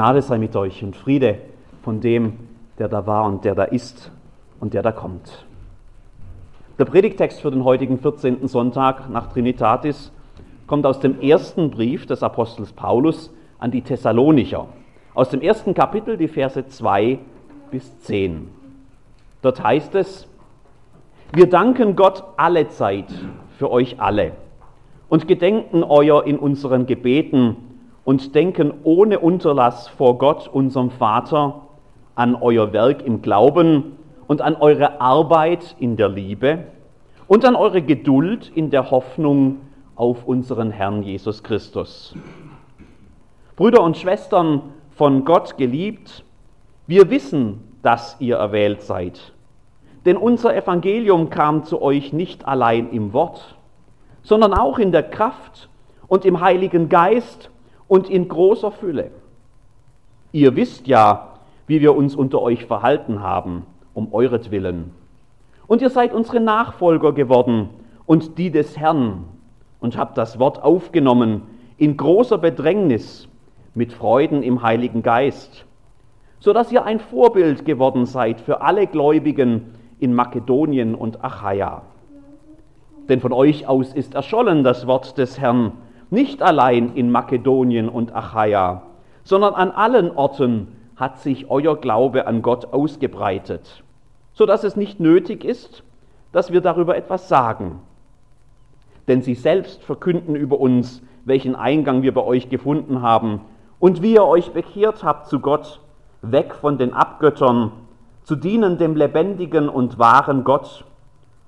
Gnade sei mit euch und Friede von dem, der da war und der da ist und der da kommt. Der Predigtext für den heutigen 14. Sonntag nach Trinitatis kommt aus dem ersten Brief des Apostels Paulus an die Thessalonicher, aus dem ersten Kapitel, die Verse 2 bis 10. Dort heißt es, wir danken Gott alle Zeit für euch alle und gedenken euer in unseren Gebeten und denken ohne Unterlass vor Gott, unserem Vater, an euer Werk im Glauben und an eure Arbeit in der Liebe und an eure Geduld in der Hoffnung auf unseren Herrn Jesus Christus. Brüder und Schwestern, von Gott geliebt, wir wissen, dass ihr erwählt seid. Denn unser Evangelium kam zu euch nicht allein im Wort, sondern auch in der Kraft und im Heiligen Geist und in großer Fülle. Ihr wisst ja, wie wir uns unter euch verhalten haben, um euretwillen. Und ihr seid unsere Nachfolger geworden und die des Herrn und habt das Wort aufgenommen in großer Bedrängnis mit Freuden im Heiligen Geist, so dass ihr ein Vorbild geworden seid für alle Gläubigen in Makedonien und Achaia. Denn von euch aus ist erschollen das Wort des Herrn, nicht allein in Makedonien und Achaia, sondern an allen Orten hat sich euer Glaube an Gott ausgebreitet, so dass es nicht nötig ist, dass wir darüber etwas sagen. Denn sie selbst verkünden über uns, welchen Eingang wir bei euch gefunden haben und wie ihr euch bekehrt habt zu Gott, weg von den Abgöttern, zu dienen dem lebendigen und wahren Gott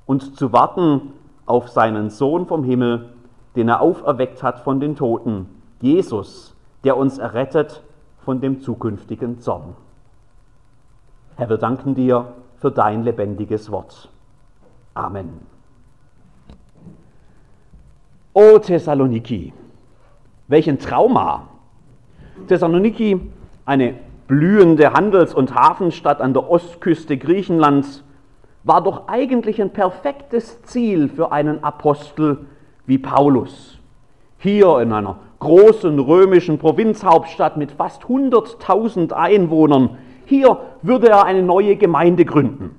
und zu warten auf seinen Sohn vom Himmel, den er auferweckt hat von den Toten, Jesus, der uns errettet von dem zukünftigen Zorn. Herr, wir danken dir für dein lebendiges Wort. Amen. O Thessaloniki, welchen Trauma! Thessaloniki, eine blühende Handels- und Hafenstadt an der Ostküste Griechenlands, war doch eigentlich ein perfektes Ziel für einen Apostel wie Paulus. Hier in einer großen römischen Provinzhauptstadt mit fast 100.000 Einwohnern, hier würde er eine neue Gemeinde gründen.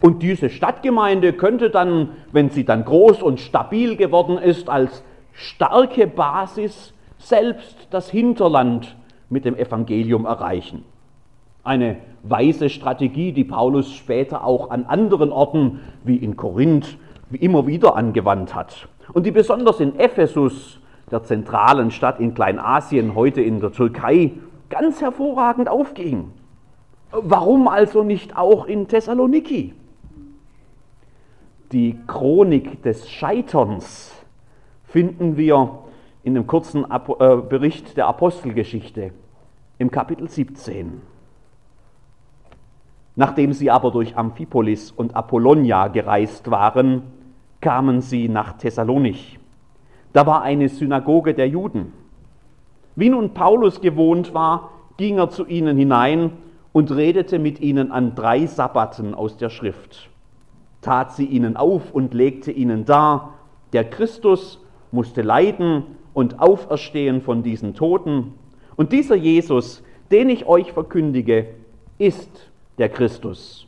Und diese Stadtgemeinde könnte dann, wenn sie dann groß und stabil geworden ist, als starke Basis selbst das Hinterland mit dem Evangelium erreichen. Eine weise Strategie, die Paulus später auch an anderen Orten wie in Korinth wie immer wieder angewandt hat und die besonders in Ephesus, der zentralen Stadt in Kleinasien, heute in der Türkei, ganz hervorragend aufging. Warum also nicht auch in Thessaloniki? Die Chronik des Scheiterns finden wir in dem kurzen äh, Bericht der Apostelgeschichte im Kapitel 17. Nachdem sie aber durch Amphipolis und Apollonia gereist waren, kamen sie nach Thessalonich. Da war eine Synagoge der Juden. Wie nun Paulus gewohnt war, ging er zu ihnen hinein und redete mit ihnen an drei Sabbaten aus der Schrift, tat sie ihnen auf und legte ihnen dar, der Christus musste leiden und auferstehen von diesen Toten, und dieser Jesus, den ich euch verkündige, ist der Christus.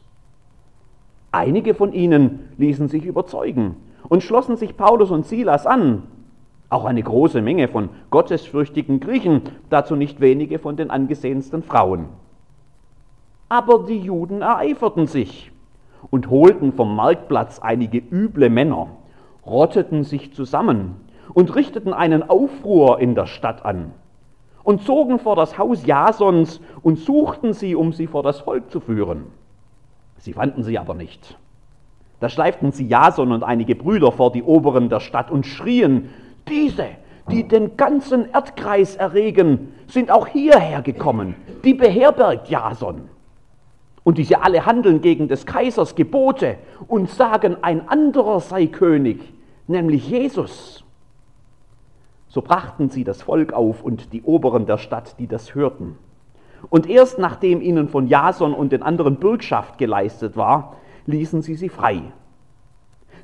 Einige von ihnen ließen sich überzeugen und schlossen sich Paulus und Silas an. Auch eine große Menge von gottesfürchtigen Griechen, dazu nicht wenige von den angesehensten Frauen. Aber die Juden ereiferten sich und holten vom Marktplatz einige üble Männer, rotteten sich zusammen und richteten einen Aufruhr in der Stadt an und zogen vor das Haus Jasons und suchten sie, um sie vor das Volk zu führen. Sie fanden sie aber nicht. Da schleiften sie Jason und einige Brüder vor die Oberen der Stadt und schrien, diese, die den ganzen Erdkreis erregen, sind auch hierher gekommen, die beherbergt Jason. Und diese alle handeln gegen des Kaisers Gebote und sagen, ein anderer sei König, nämlich Jesus. So brachten sie das Volk auf und die Oberen der Stadt, die das hörten. Und erst nachdem ihnen von Jason und den anderen Bürgschaft geleistet war, ließen sie sie frei.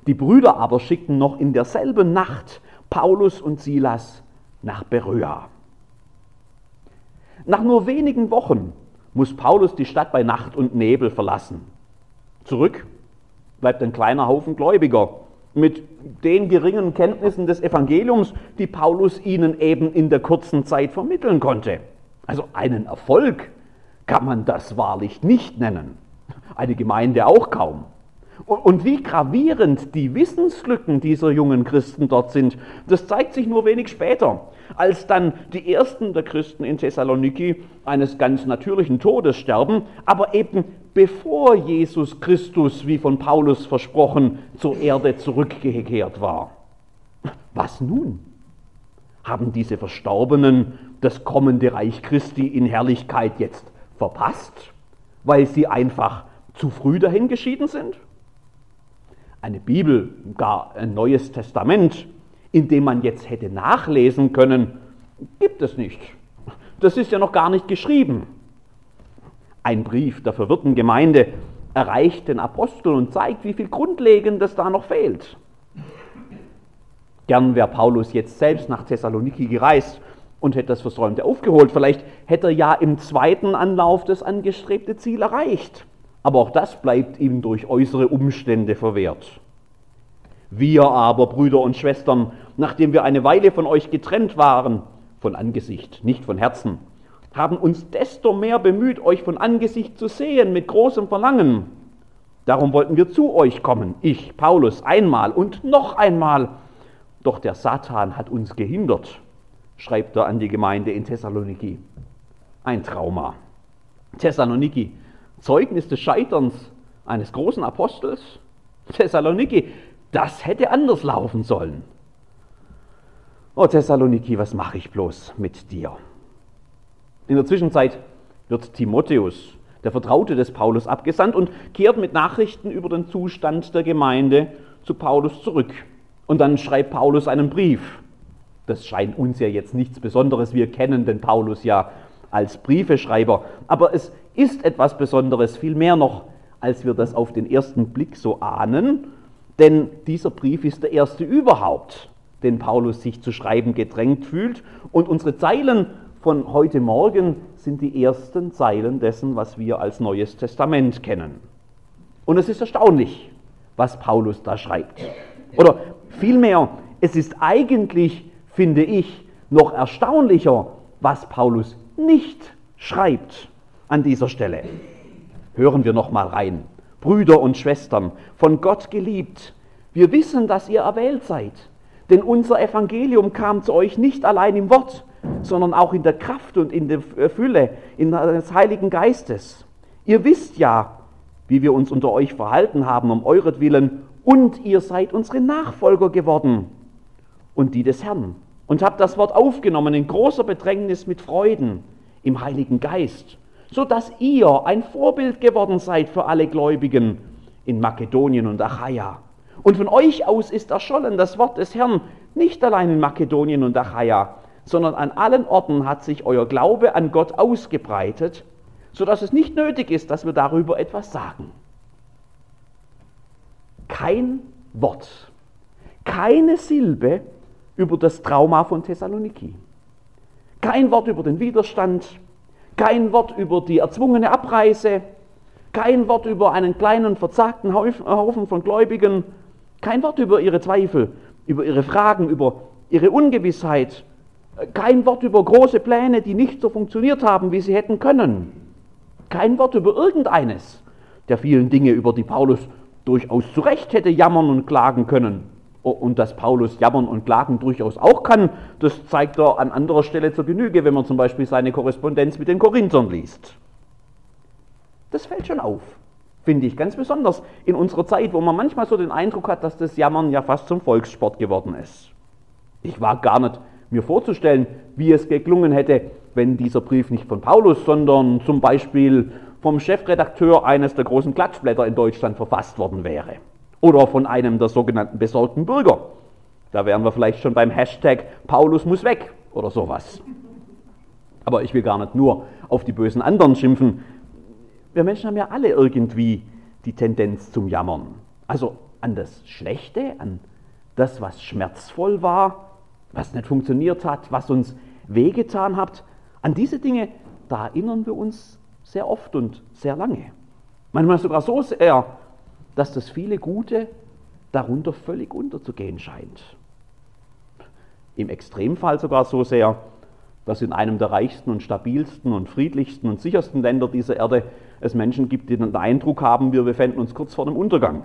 Die Brüder aber schickten noch in derselben Nacht Paulus und Silas nach Beröa. Nach nur wenigen Wochen muss Paulus die Stadt bei Nacht und Nebel verlassen. Zurück bleibt ein kleiner Haufen Gläubiger mit den geringen Kenntnissen des Evangeliums, die Paulus ihnen eben in der kurzen Zeit vermitteln konnte. Also einen Erfolg kann man das wahrlich nicht nennen. Eine Gemeinde auch kaum. Und wie gravierend die Wissenslücken dieser jungen Christen dort sind, das zeigt sich nur wenig später, als dann die ersten der Christen in Thessaloniki eines ganz natürlichen Todes sterben, aber eben bevor Jesus Christus, wie von Paulus versprochen, zur Erde zurückgekehrt war. Was nun? Haben diese Verstorbenen das kommende Reich Christi in Herrlichkeit jetzt verpasst, weil sie einfach zu früh dahin geschieden sind? Eine Bibel, gar ein neues Testament, in dem man jetzt hätte nachlesen können, gibt es nicht. Das ist ja noch gar nicht geschrieben. Ein Brief der verwirrten Gemeinde erreicht den Apostel und zeigt, wie viel Grundlegendes da noch fehlt. Gern wäre Paulus jetzt selbst nach Thessaloniki gereist und hätte das Versäumte aufgeholt. Vielleicht hätte er ja im zweiten Anlauf das angestrebte Ziel erreicht. Aber auch das bleibt ihm durch äußere Umstände verwehrt. Wir aber, Brüder und Schwestern, nachdem wir eine Weile von euch getrennt waren, von Angesicht, nicht von Herzen, haben uns desto mehr bemüht, euch von Angesicht zu sehen, mit großem Verlangen. Darum wollten wir zu euch kommen, ich, Paulus, einmal und noch einmal. Doch der Satan hat uns gehindert, schreibt er an die Gemeinde in Thessaloniki. Ein Trauma. Thessaloniki, Zeugnis des Scheiterns eines großen Apostels. Thessaloniki, das hätte anders laufen sollen. Oh Thessaloniki, was mache ich bloß mit dir? In der Zwischenzeit wird Timotheus, der Vertraute des Paulus, abgesandt und kehrt mit Nachrichten über den Zustand der Gemeinde zu Paulus zurück. Und dann schreibt Paulus einen Brief. Das scheint uns ja jetzt nichts Besonderes. Wir kennen den Paulus ja als Briefeschreiber. Aber es ist etwas Besonderes, viel mehr noch, als wir das auf den ersten Blick so ahnen. Denn dieser Brief ist der erste überhaupt, den Paulus sich zu schreiben gedrängt fühlt. Und unsere Zeilen von heute Morgen sind die ersten Zeilen dessen, was wir als Neues Testament kennen. Und es ist erstaunlich, was Paulus da schreibt. Oder vielmehr, es ist eigentlich, finde ich, noch erstaunlicher, was Paulus nicht schreibt an dieser Stelle. Hören wir noch mal rein. Brüder und Schwestern, von Gott geliebt, wir wissen, dass ihr erwählt seid, denn unser Evangelium kam zu euch nicht allein im Wort, sondern auch in der Kraft und in der Fülle in des Heiligen Geistes. Ihr wisst ja, wie wir uns unter euch verhalten haben um euretwillen, und ihr seid unsere Nachfolger geworden und die des Herrn und habt das Wort aufgenommen in großer Bedrängnis mit Freuden im Heiligen Geist, so dass ihr ein Vorbild geworden seid für alle Gläubigen in Makedonien und Achaia. Und von euch aus ist erschollen das Wort des Herrn, nicht allein in Makedonien und Achaia, sondern an allen Orten hat sich euer Glaube an Gott ausgebreitet, sodass es nicht nötig ist, dass wir darüber etwas sagen. Kein Wort, keine Silbe über das Trauma von Thessaloniki. Kein Wort über den Widerstand, kein Wort über die erzwungene Abreise, kein Wort über einen kleinen verzagten Haufen von Gläubigen, kein Wort über ihre Zweifel, über ihre Fragen, über ihre Ungewissheit, kein Wort über große Pläne, die nicht so funktioniert haben, wie sie hätten können. Kein Wort über irgendeines der vielen Dinge, über die Paulus durchaus zu Recht hätte jammern und klagen können. Und dass Paulus jammern und klagen durchaus auch kann, das zeigt er an anderer Stelle zur Genüge, wenn man zum Beispiel seine Korrespondenz mit den Korinthern liest. Das fällt schon auf, finde ich, ganz besonders in unserer Zeit, wo man manchmal so den Eindruck hat, dass das Jammern ja fast zum Volkssport geworden ist. Ich war gar nicht mir vorzustellen, wie es geklungen hätte, wenn dieser Brief nicht von Paulus, sondern zum Beispiel vom Chefredakteur eines der großen Klatschblätter in Deutschland verfasst worden wäre. Oder von einem der sogenannten besorgten Bürger. Da wären wir vielleicht schon beim Hashtag Paulus muss weg oder sowas. Aber ich will gar nicht nur auf die bösen anderen schimpfen. Wir Menschen haben ja alle irgendwie die Tendenz zum Jammern. Also an das Schlechte, an das, was schmerzvoll war, was nicht funktioniert hat, was uns wehgetan hat. An diese Dinge da erinnern wir uns sehr oft und sehr lange. Manchmal sogar so sehr, dass das viele Gute darunter völlig unterzugehen scheint. Im Extremfall sogar so sehr, dass in einem der reichsten und stabilsten und friedlichsten und sichersten Länder dieser Erde es Menschen gibt, die den Eindruck haben, wir befänden uns kurz vor dem Untergang.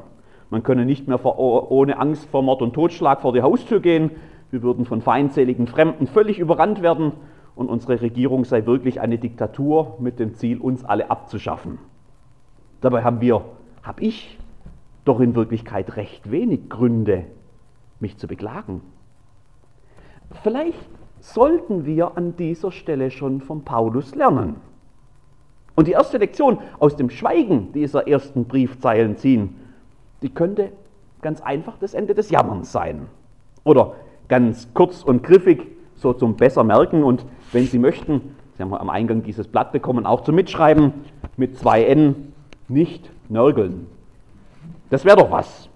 Man könne nicht mehr vor, ohne Angst vor Mord und Totschlag vor die Haustür gehen. Wir würden von feindseligen Fremden völlig überrannt werden und unsere Regierung sei wirklich eine Diktatur mit dem Ziel, uns alle abzuschaffen. Dabei haben wir, habe ich, doch in Wirklichkeit recht wenig Gründe, mich zu beklagen. Vielleicht sollten wir an dieser Stelle schon von Paulus lernen. Und die erste Lektion aus dem Schweigen dieser ersten Briefzeilen ziehen, die könnte ganz einfach das Ende des Jammerns sein. Oder ganz kurz und griffig, so zum besser merken und wenn Sie möchten, Sie haben am Eingang dieses Blatt bekommen, auch zum Mitschreiben mit zwei N, nicht nörgeln. Das wäre doch was.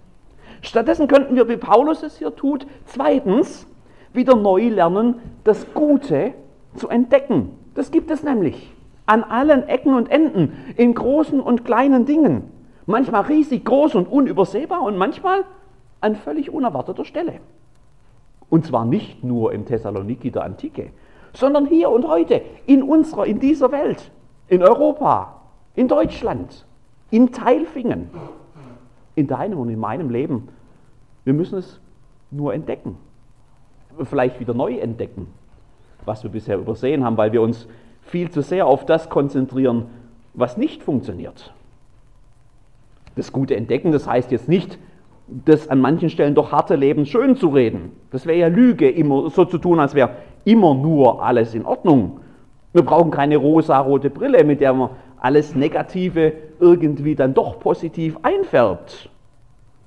Stattdessen könnten wir, wie Paulus es hier tut, zweitens wieder neu lernen, das Gute zu entdecken. Das gibt es nämlich an allen Ecken und Enden, in großen und kleinen Dingen. Manchmal riesig groß und unübersehbar und manchmal an völlig unerwarteter Stelle. Und zwar nicht nur im Thessaloniki der Antike, sondern hier und heute, in unserer, in dieser Welt, in Europa, in Deutschland, in Teilfingen, in deinem und in meinem Leben. Wir müssen es nur entdecken, vielleicht wieder neu entdecken, was wir bisher übersehen haben, weil wir uns viel zu sehr auf das konzentrieren, was nicht funktioniert. Das gute Entdecken, das heißt jetzt nicht, das an manchen Stellen doch harte Leben schön zu reden. Das wäre ja Lüge, immer so zu tun, als wäre immer nur alles in Ordnung. Wir brauchen keine rosa-rote Brille, mit der man alles Negative irgendwie dann doch positiv einfärbt.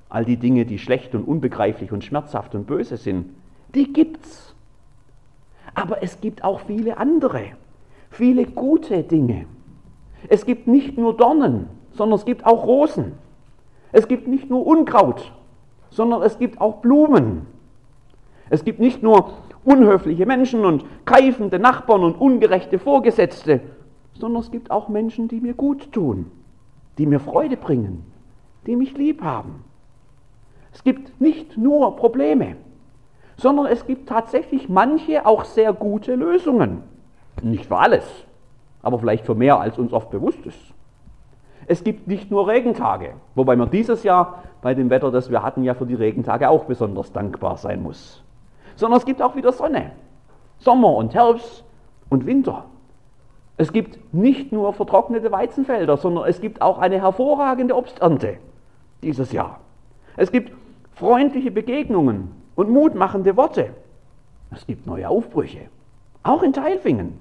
All die Dinge, die schlecht und unbegreiflich und schmerzhaft und böse sind, die gibt's. Aber es gibt auch viele andere, viele gute Dinge. Es gibt nicht nur Dornen, sondern es gibt auch Rosen. Es gibt nicht nur Unkraut, sondern es gibt auch Blumen. Es gibt nicht nur unhöfliche Menschen und keifende Nachbarn und ungerechte Vorgesetzte, sondern es gibt auch Menschen, die mir gut tun, die mir Freude bringen, die mich lieb haben. Es gibt nicht nur Probleme, sondern es gibt tatsächlich manche auch sehr gute Lösungen. Nicht für alles, aber vielleicht für mehr, als uns oft bewusst ist. Es gibt nicht nur Regentage, wobei man dieses Jahr bei dem Wetter, das wir hatten, ja für die Regentage auch besonders dankbar sein muss. Sondern es gibt auch wieder Sonne. Sommer und Herbst und Winter. Es gibt nicht nur vertrocknete Weizenfelder, sondern es gibt auch eine hervorragende Obsternte dieses Jahr. Es gibt freundliche Begegnungen und mutmachende Worte. Es gibt neue Aufbrüche, auch in Teilfingen.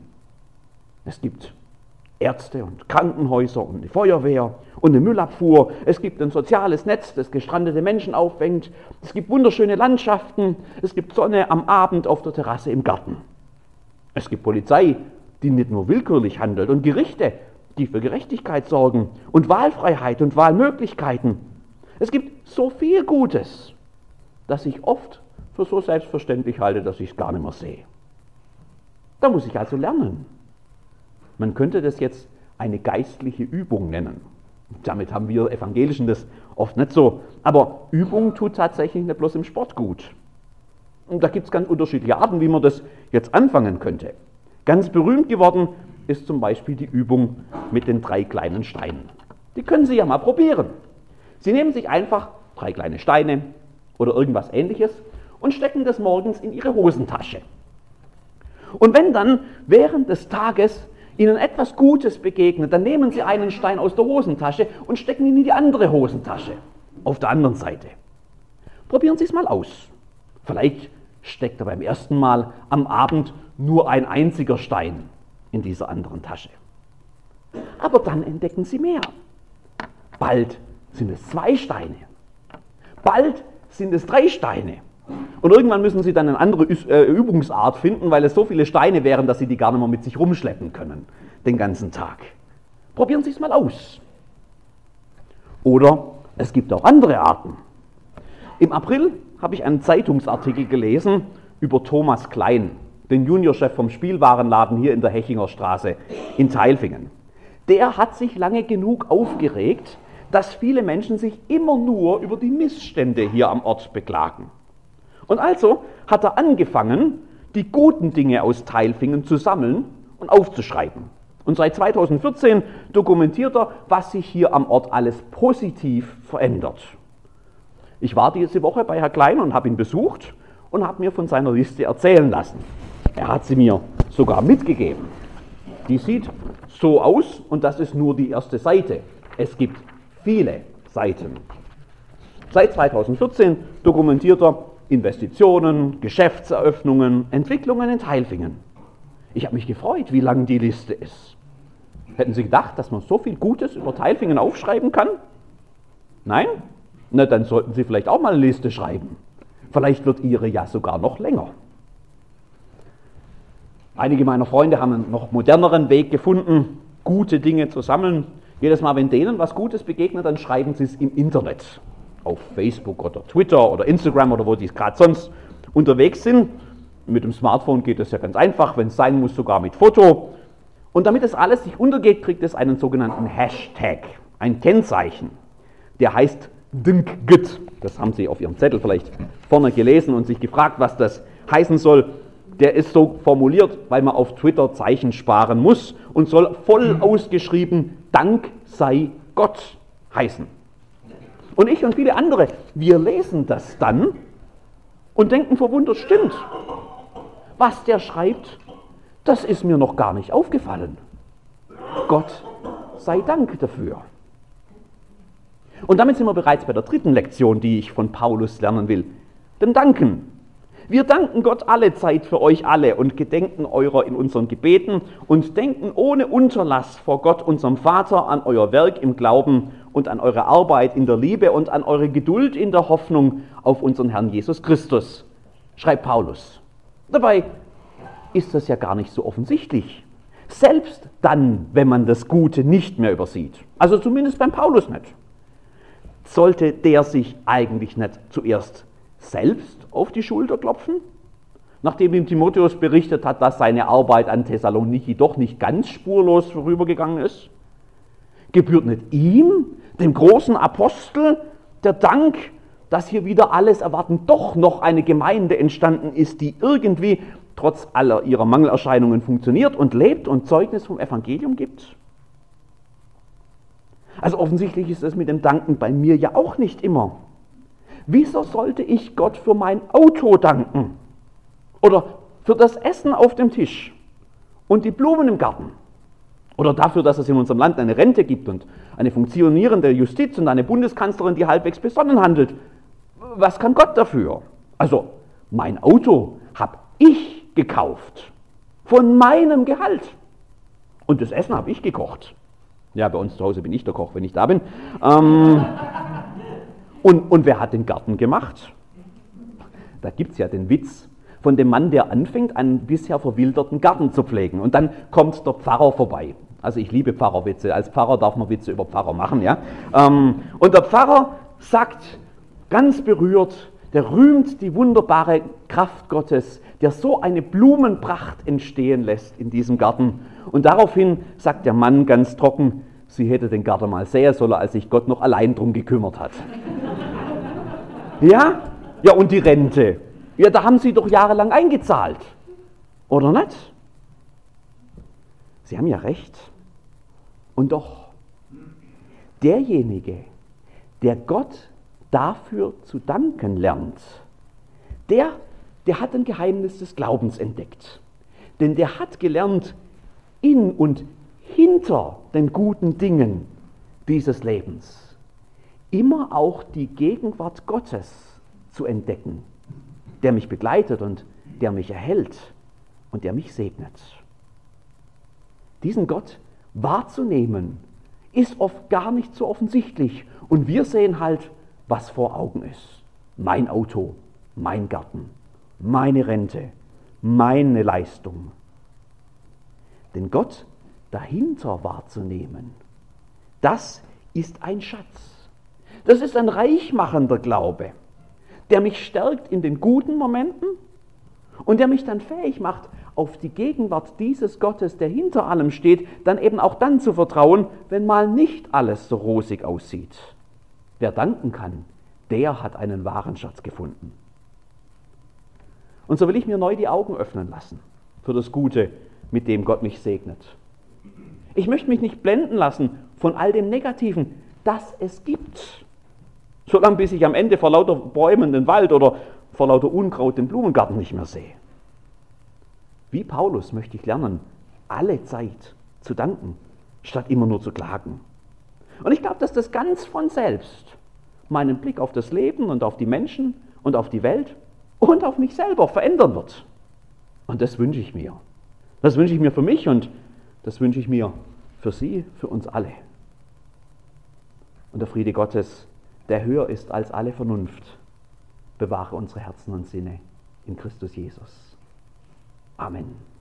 Es gibt Ärzte und Krankenhäuser und eine Feuerwehr und eine Müllabfuhr. Es gibt ein soziales Netz, das gestrandete Menschen auffängt. Es gibt wunderschöne Landschaften. Es gibt Sonne am Abend auf der Terrasse im Garten. Es gibt Polizei, die nicht nur willkürlich handelt und Gerichte, die für Gerechtigkeit sorgen und Wahlfreiheit und Wahlmöglichkeiten. Es gibt so viel Gutes, dass ich oft für so selbstverständlich halte, dass ich es gar nicht mehr sehe. Da muss ich also lernen. Man könnte das jetzt eine geistliche Übung nennen. Damit haben wir Evangelischen das oft nicht so. Aber Übung tut tatsächlich nicht bloß im Sport gut. Und da gibt es ganz unterschiedliche Arten, wie man das jetzt anfangen könnte. Ganz berühmt geworden ist zum Beispiel die Übung mit den drei kleinen Steinen. Die können Sie ja mal probieren. Sie nehmen sich einfach drei kleine Steine oder irgendwas ähnliches und stecken das morgens in Ihre Hosentasche. Und wenn dann während des Tages Ihnen etwas Gutes begegnet, dann nehmen Sie einen Stein aus der Hosentasche und stecken ihn in die andere Hosentasche auf der anderen Seite. Probieren Sie es mal aus. Vielleicht steckt er beim ersten Mal am Abend nur ein einziger Stein in dieser anderen Tasche. Aber dann entdecken Sie mehr. Bald sind es zwei Steine. Bald sind es drei Steine. Und irgendwann müssen sie dann eine andere äh, Übungsart finden, weil es so viele Steine wären, dass sie die gar nicht mehr mit sich rumschleppen können, den ganzen Tag. Probieren Sie es mal aus. Oder es gibt auch andere Arten. Im April habe ich einen Zeitungsartikel gelesen über Thomas Klein. Den Juniorchef vom Spielwarenladen hier in der Hechinger Straße in Teilfingen. Der hat sich lange genug aufgeregt, dass viele Menschen sich immer nur über die Missstände hier am Ort beklagen. Und also hat er angefangen, die guten Dinge aus Teilfingen zu sammeln und aufzuschreiben. Und seit 2014 dokumentiert er, was sich hier am Ort alles positiv verändert. Ich war diese Woche bei Herr Klein und habe ihn besucht und habe mir von seiner Liste erzählen lassen. Er hat sie mir sogar mitgegeben. Die sieht so aus und das ist nur die erste Seite. Es gibt viele Seiten. Seit 2014 dokumentiert er Investitionen, Geschäftseröffnungen, Entwicklungen in Teilfingen. Ich habe mich gefreut, wie lang die Liste ist. Hätten Sie gedacht, dass man so viel Gutes über Teilfingen aufschreiben kann? Nein? Na, dann sollten Sie vielleicht auch mal eine Liste schreiben. Vielleicht wird Ihre ja sogar noch länger. Einige meiner Freunde haben einen noch moderneren Weg gefunden, gute Dinge zu sammeln. Jedes Mal, wenn denen was Gutes begegnet, dann schreiben sie es im Internet. Auf Facebook oder Twitter oder Instagram oder wo die gerade sonst unterwegs sind. Mit dem Smartphone geht das ja ganz einfach, wenn es sein muss, sogar mit Foto. Und damit das alles sich untergeht, kriegt es einen sogenannten Hashtag, ein Kennzeichen. Der heißt DINKGIT. Das haben Sie auf Ihrem Zettel vielleicht vorne gelesen und sich gefragt, was das heißen soll. Der ist so formuliert, weil man auf Twitter Zeichen sparen muss und soll voll ausgeschrieben Dank sei Gott heißen. Und ich und viele andere, wir lesen das dann und denken verwundert, stimmt. Was der schreibt, das ist mir noch gar nicht aufgefallen. Gott sei Dank dafür. Und damit sind wir bereits bei der dritten Lektion, die ich von Paulus lernen will. Dem Danken. Wir danken Gott alle Zeit für euch alle und gedenken eurer in unseren Gebeten und denken ohne Unterlass vor Gott, unserem Vater, an euer Werk im Glauben und an eure Arbeit in der Liebe und an eure Geduld in der Hoffnung auf unseren Herrn Jesus Christus, schreibt Paulus. Dabei ist das ja gar nicht so offensichtlich. Selbst dann, wenn man das Gute nicht mehr übersieht. Also zumindest beim Paulus nicht. Sollte der sich eigentlich nicht zuerst selbst auf die Schulter klopfen? Nachdem ihm Timotheus berichtet hat, dass seine Arbeit an Thessaloniki doch nicht ganz spurlos vorübergegangen ist? Gebührt nicht ihm, dem großen Apostel, der Dank dass hier wieder alles erwarten doch noch eine Gemeinde entstanden ist, die irgendwie trotz aller ihrer Mangelerscheinungen funktioniert und lebt und Zeugnis vom Evangelium gibt? Also offensichtlich ist es mit dem Danken bei mir ja auch nicht immer. Wieso sollte ich Gott für mein Auto danken? Oder für das Essen auf dem Tisch und die Blumen im Garten? Oder dafür, dass es in unserem Land eine Rente gibt und eine funktionierende Justiz und eine Bundeskanzlerin, die halbwegs besonnen handelt? was kann Gott dafür? Also, mein Auto habe ich gekauft. Von meinem Gehalt. Und das Essen habe ich gekocht. Ja, bei uns zu Hause bin ich der Koch, wenn ich da bin. Ähm, und, und wer hat den Garten gemacht? Da gibt es ja den Witz von dem Mann, der anfängt, einen bisher verwilderten Garten zu pflegen. Und dann kommt der Pfarrer vorbei. Also ich liebe Pfarrerwitze. Als Pfarrer darf man Witze über Pfarrer machen. Ja? Ähm, und der Pfarrer sagt, ganz berührt, der rühmt die wunderbare Kraft Gottes, der so eine Blumenpracht entstehen lässt in diesem Garten. Und daraufhin sagt der Mann ganz trocken, sie hätte den Garten mal sehen sollen, als sich Gott noch allein drum gekümmert hat. ja? Ja, und die Rente. Ja, da haben sie doch jahrelang eingezahlt. Oder nicht? Sie haben ja recht. Und doch, derjenige, der Gott dafür zu danken lernt, der, der hat ein Geheimnis des Glaubens entdeckt. Denn der hat gelernt, in und hinter den guten Dingen dieses Lebens immer auch die Gegenwart Gottes zu entdecken, der mich begleitet und der mich erhält und der mich segnet. Diesen Gott wahrzunehmen, ist oft gar nicht so offensichtlich. Und wir sehen halt was vor Augen ist. Mein Auto, mein Garten, meine Rente, meine Leistung. Den Gott dahinter wahrzunehmen, das ist ein Schatz. Das ist ein reichmachender Glaube, der mich stärkt in den guten Momenten Und der mich dann fähig macht, auf die Gegenwart dieses Gottes, der hinter allem steht, dann eben auch dann zu vertrauen, wenn mal nicht alles so rosig aussieht. Wer danken kann, der hat einen wahren Schatz gefunden. Und so will ich mir neu die Augen öffnen lassen für das Gute, mit dem Gott mich segnet. Ich möchte mich nicht blenden lassen von all dem Negativen, das es gibt. Solange bis ich am Ende vor lauter Bäumen den Wald oder vor lauter Unkraut den Blumengarten nicht mehr sehe. Wie Paulus möchte ich lernen, alle Zeit zu danken, statt immer nur zu klagen. Und ich glaube, dass das ganz von selbst meinen Blick auf das Leben und auf die Menschen und auf die Welt und auf mich selber verändern wird. Und das wünsche ich mir. Das wünsche ich mir für mich und das wünsche ich mir für Sie, für uns alle. Und der Friede Gottes, der höher ist als alle Vernunft, bewahre unsere Herzen und Sinne in Christus Jesus. Amen.